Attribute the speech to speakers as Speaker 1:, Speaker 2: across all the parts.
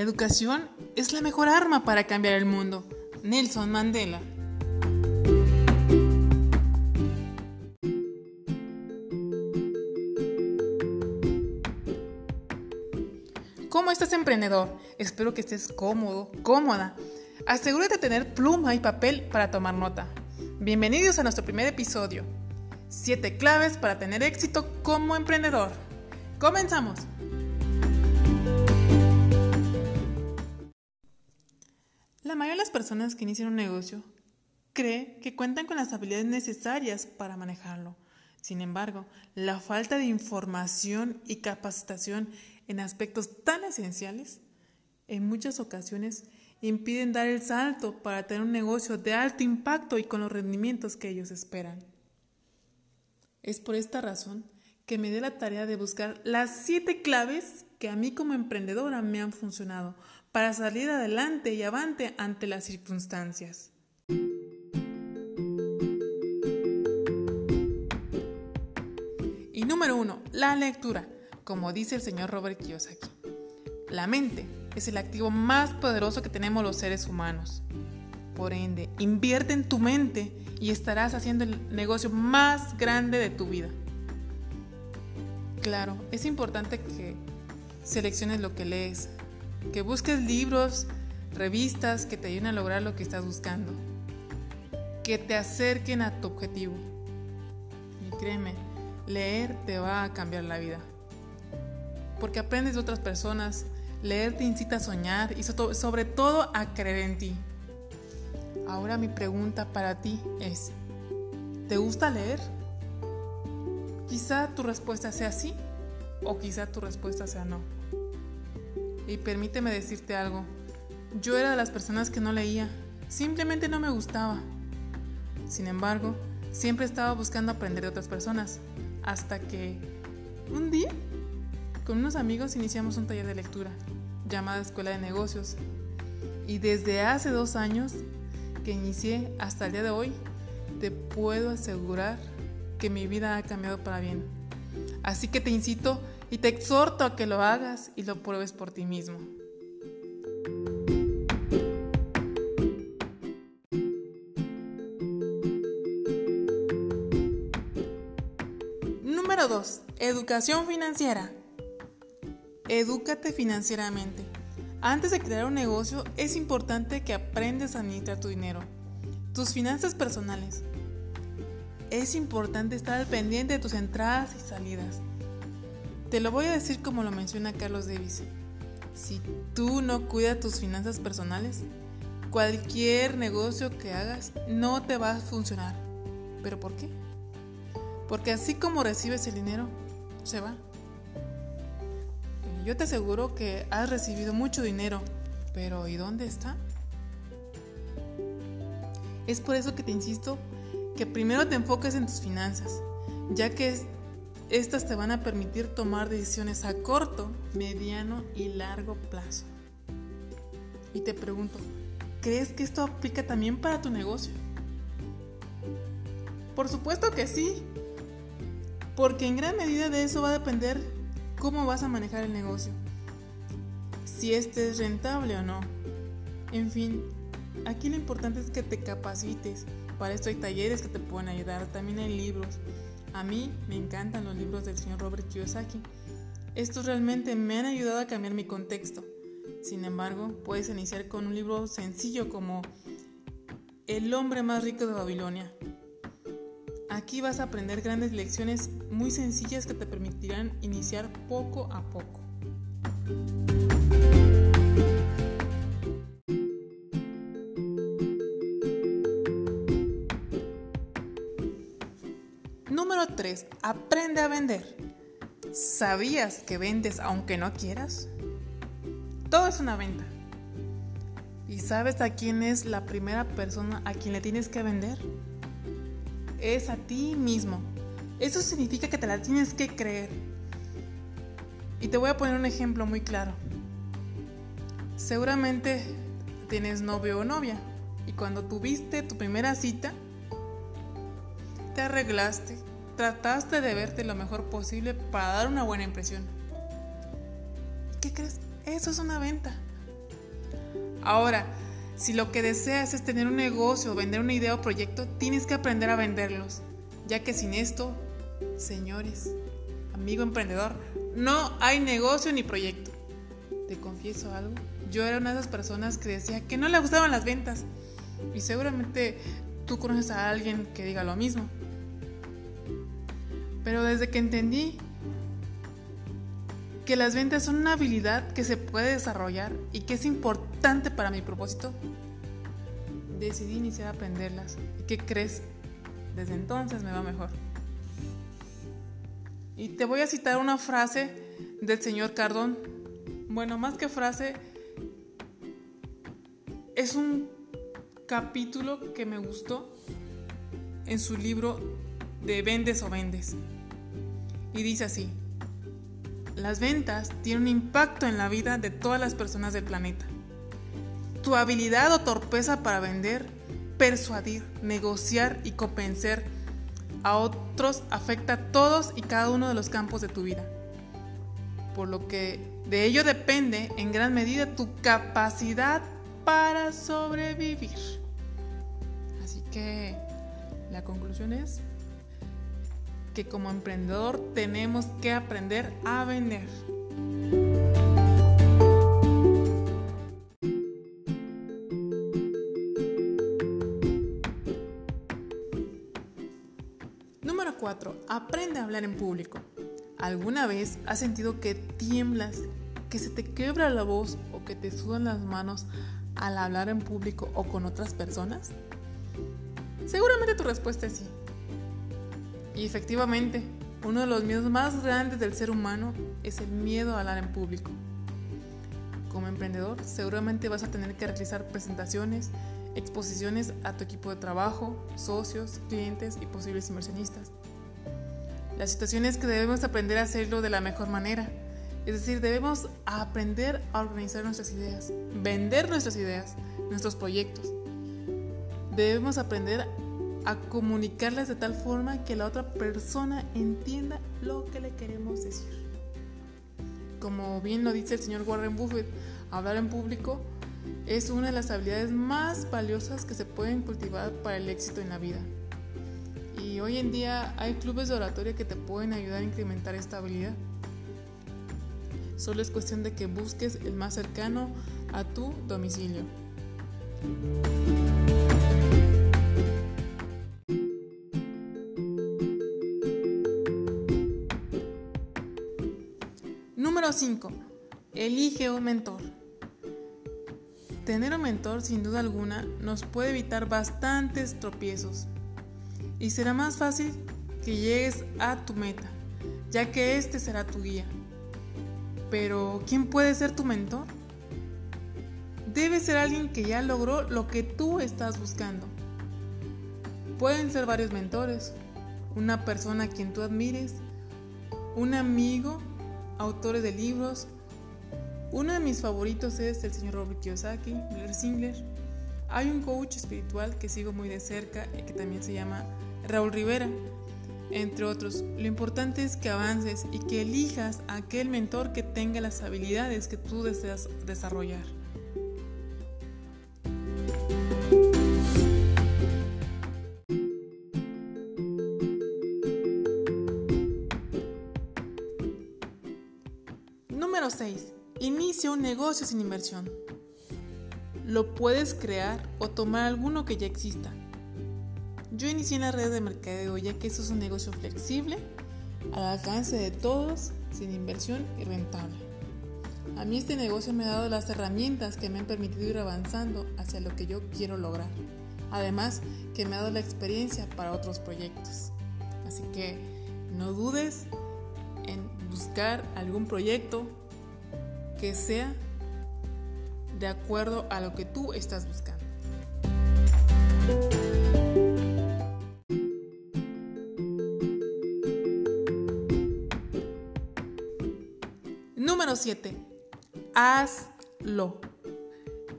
Speaker 1: La educación es la mejor arma para cambiar el mundo. Nelson Mandela. ¿Cómo estás emprendedor? Espero que estés cómodo, cómoda. Asegúrate de tener pluma y papel para tomar nota. Bienvenidos a nuestro primer episodio. Siete claves para tener éxito como emprendedor. Comenzamos. La mayoría de las personas que inician un negocio cree que cuentan con las habilidades necesarias para manejarlo. Sin embargo, la falta de información y capacitación en aspectos tan esenciales en muchas ocasiones impiden dar el salto para tener un negocio de alto impacto y con los rendimientos que ellos esperan. Es por esta razón que me dé la tarea de buscar las siete claves que a mí como emprendedora me han funcionado para salir adelante y avante ante las circunstancias. Y número uno, la lectura, como dice el señor Robert Kiyosaki. La mente es el activo más poderoso que tenemos los seres humanos. Por ende, invierte en tu mente y estarás haciendo el negocio más grande de tu vida. Claro, es importante que selecciones lo que lees, que busques libros, revistas que te ayuden a lograr lo que estás buscando, que te acerquen a tu objetivo. Y créeme, leer te va a cambiar la vida. Porque aprendes de otras personas, leer te incita a soñar y sobre todo a creer en ti. Ahora mi pregunta para ti es, ¿te gusta leer? Quizá tu respuesta sea sí o quizá tu respuesta sea no. Y permíteme decirte algo. Yo era de las personas que no leía. Simplemente no me gustaba. Sin embargo, siempre estaba buscando aprender de otras personas. Hasta que un día, con unos amigos, iniciamos un taller de lectura llamado Escuela de Negocios. Y desde hace dos años que inicié hasta el día de hoy, te puedo asegurar que mi vida ha cambiado para bien. Así que te incito y te exhorto a que lo hagas y lo pruebes por ti mismo. Número 2. Educación financiera. Edúcate financieramente. Antes de crear un negocio es importante que aprendas a administrar tu dinero, tus finanzas personales. Es importante estar al pendiente de tus entradas y salidas te lo voy a decir como lo menciona Carlos Davis. Si tú no cuidas tus finanzas personales, cualquier negocio que hagas no te va a funcionar. ¿Pero por qué? Porque así como recibes el dinero, se va. Yo te aseguro que has recibido mucho dinero, pero ¿y dónde está? Es por eso que te insisto que primero te enfoques en tus finanzas, ya que es estas te van a permitir tomar decisiones a corto, mediano y largo plazo. Y te pregunto, ¿crees que esto aplica también para tu negocio? Por supuesto que sí, porque en gran medida de eso va a depender cómo vas a manejar el negocio, si este es rentable o no. En fin, aquí lo importante es que te capacites. Para esto hay talleres que te pueden ayudar, también hay libros. A mí me encantan los libros del señor Robert Kiyosaki. Estos realmente me han ayudado a cambiar mi contexto. Sin embargo, puedes iniciar con un libro sencillo como El hombre más rico de Babilonia. Aquí vas a aprender grandes lecciones muy sencillas que te permitirán iniciar poco a poco. 3. Aprende a vender. ¿Sabías que vendes aunque no quieras? Todo es una venta. ¿Y sabes a quién es la primera persona a quien le tienes que vender? Es a ti mismo. Eso significa que te la tienes que creer. Y te voy a poner un ejemplo muy claro. Seguramente tienes novio o novia y cuando tuviste tu primera cita, te arreglaste, trataste de verte lo mejor posible para dar una buena impresión. ¿Qué crees? Eso es una venta. Ahora, si lo que deseas es tener un negocio, vender una idea o proyecto, tienes que aprender a venderlos, ya que sin esto, señores, amigo emprendedor, no hay negocio ni proyecto. Te confieso algo, yo era una de esas personas que decía que no le gustaban las ventas y seguramente tú conoces a alguien que diga lo mismo. Pero desde que entendí que las ventas son una habilidad que se puede desarrollar y que es importante para mi propósito, decidí iniciar a aprenderlas. ¿Y qué crees? Desde entonces me va mejor. Y te voy a citar una frase del señor Cardón. Bueno, más que frase, es un capítulo que me gustó en su libro de Vendes o Vendes. Y dice así, las ventas tienen un impacto en la vida de todas las personas del planeta. Tu habilidad o torpeza para vender, persuadir, negociar y convencer a otros afecta a todos y cada uno de los campos de tu vida. Por lo que de ello depende en gran medida tu capacidad para sobrevivir. Así que la conclusión es que como emprendedor tenemos que aprender a vender. Número 4. Aprende a hablar en público. ¿Alguna vez has sentido que tiemblas, que se te quebra la voz o que te sudan las manos al hablar en público o con otras personas? Seguramente tu respuesta es sí. Y efectivamente, uno de los miedos más grandes del ser humano es el miedo a hablar en público. Como emprendedor, seguramente vas a tener que realizar presentaciones, exposiciones a tu equipo de trabajo, socios, clientes y posibles inversionistas. La situación es que debemos aprender a hacerlo de la mejor manera. Es decir, debemos aprender a organizar nuestras ideas, vender nuestras ideas, nuestros proyectos. Debemos aprender a comunicarlas de tal forma que la otra persona entienda lo que le queremos decir. Como bien lo dice el señor Warren Buffett, hablar en público es una de las habilidades más valiosas que se pueden cultivar para el éxito en la vida. Y hoy en día hay clubes de oratoria que te pueden ayudar a incrementar esta habilidad. Solo es cuestión de que busques el más cercano a tu domicilio. Número 5. Elige un mentor. Tener un mentor sin duda alguna nos puede evitar bastantes tropiezos y será más fácil que llegues a tu meta, ya que este será tu guía. Pero, ¿quién puede ser tu mentor? Debe ser alguien que ya logró lo que tú estás buscando. Pueden ser varios mentores, una persona a quien tú admires, un amigo autores de libros. Uno de mis favoritos es el señor Robert Kiyosaki, Blair Singler. Hay un coach espiritual que sigo muy de cerca y que también se llama Raúl Rivera, entre otros. Lo importante es que avances y que elijas a aquel mentor que tenga las habilidades que tú deseas desarrollar. Número 6. Inicia un negocio sin inversión. Lo puedes crear o tomar alguno que ya exista. Yo inicié en la red de mercadeo ya que eso es un negocio flexible, al alcance de todos, sin inversión y rentable. A mí este negocio me ha dado las herramientas que me han permitido ir avanzando hacia lo que yo quiero lograr. Además, que me ha dado la experiencia para otros proyectos. Así que no dudes en buscar algún proyecto que sea de acuerdo a lo que tú estás buscando. Número 7. Hazlo.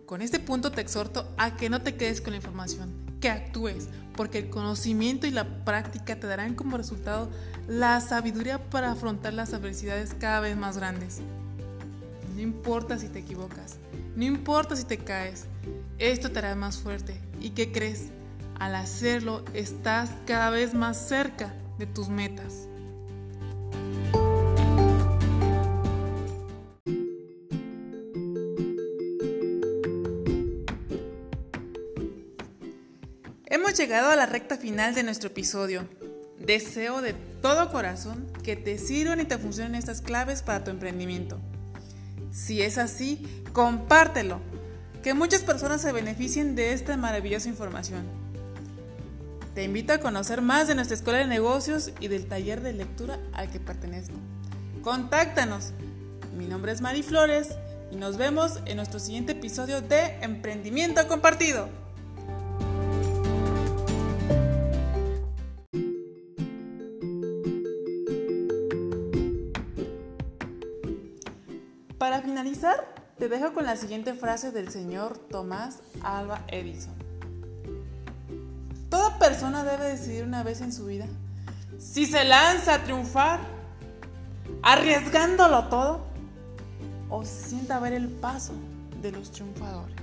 Speaker 1: Con este punto te exhorto a que no te quedes con la información, que actúes, porque el conocimiento y la práctica te darán como resultado la sabiduría para afrontar las adversidades cada vez más grandes. No importa si te equivocas, No importa si te caes, esto te hará más fuerte. ¿Y qué crees? Al hacerlo estás cada vez más cerca de tus metas. Hemos llegado a la recta final de nuestro episodio. Deseo de todo corazón que te sirvan y te funcionen estas claves para tu emprendimiento. Si es así, compártelo, que muchas personas se beneficien de esta maravillosa información. Te invito a conocer más de nuestra escuela de negocios y del taller de lectura al que pertenezco. Contáctanos. Mi nombre es Mari Flores y nos vemos en nuestro siguiente episodio de Emprendimiento Compartido. Te dejo con la siguiente frase del señor Tomás Alba Edison. Toda persona debe decidir una vez en su vida si se lanza a triunfar, arriesgándolo todo, o sienta ver el paso de los triunfadores.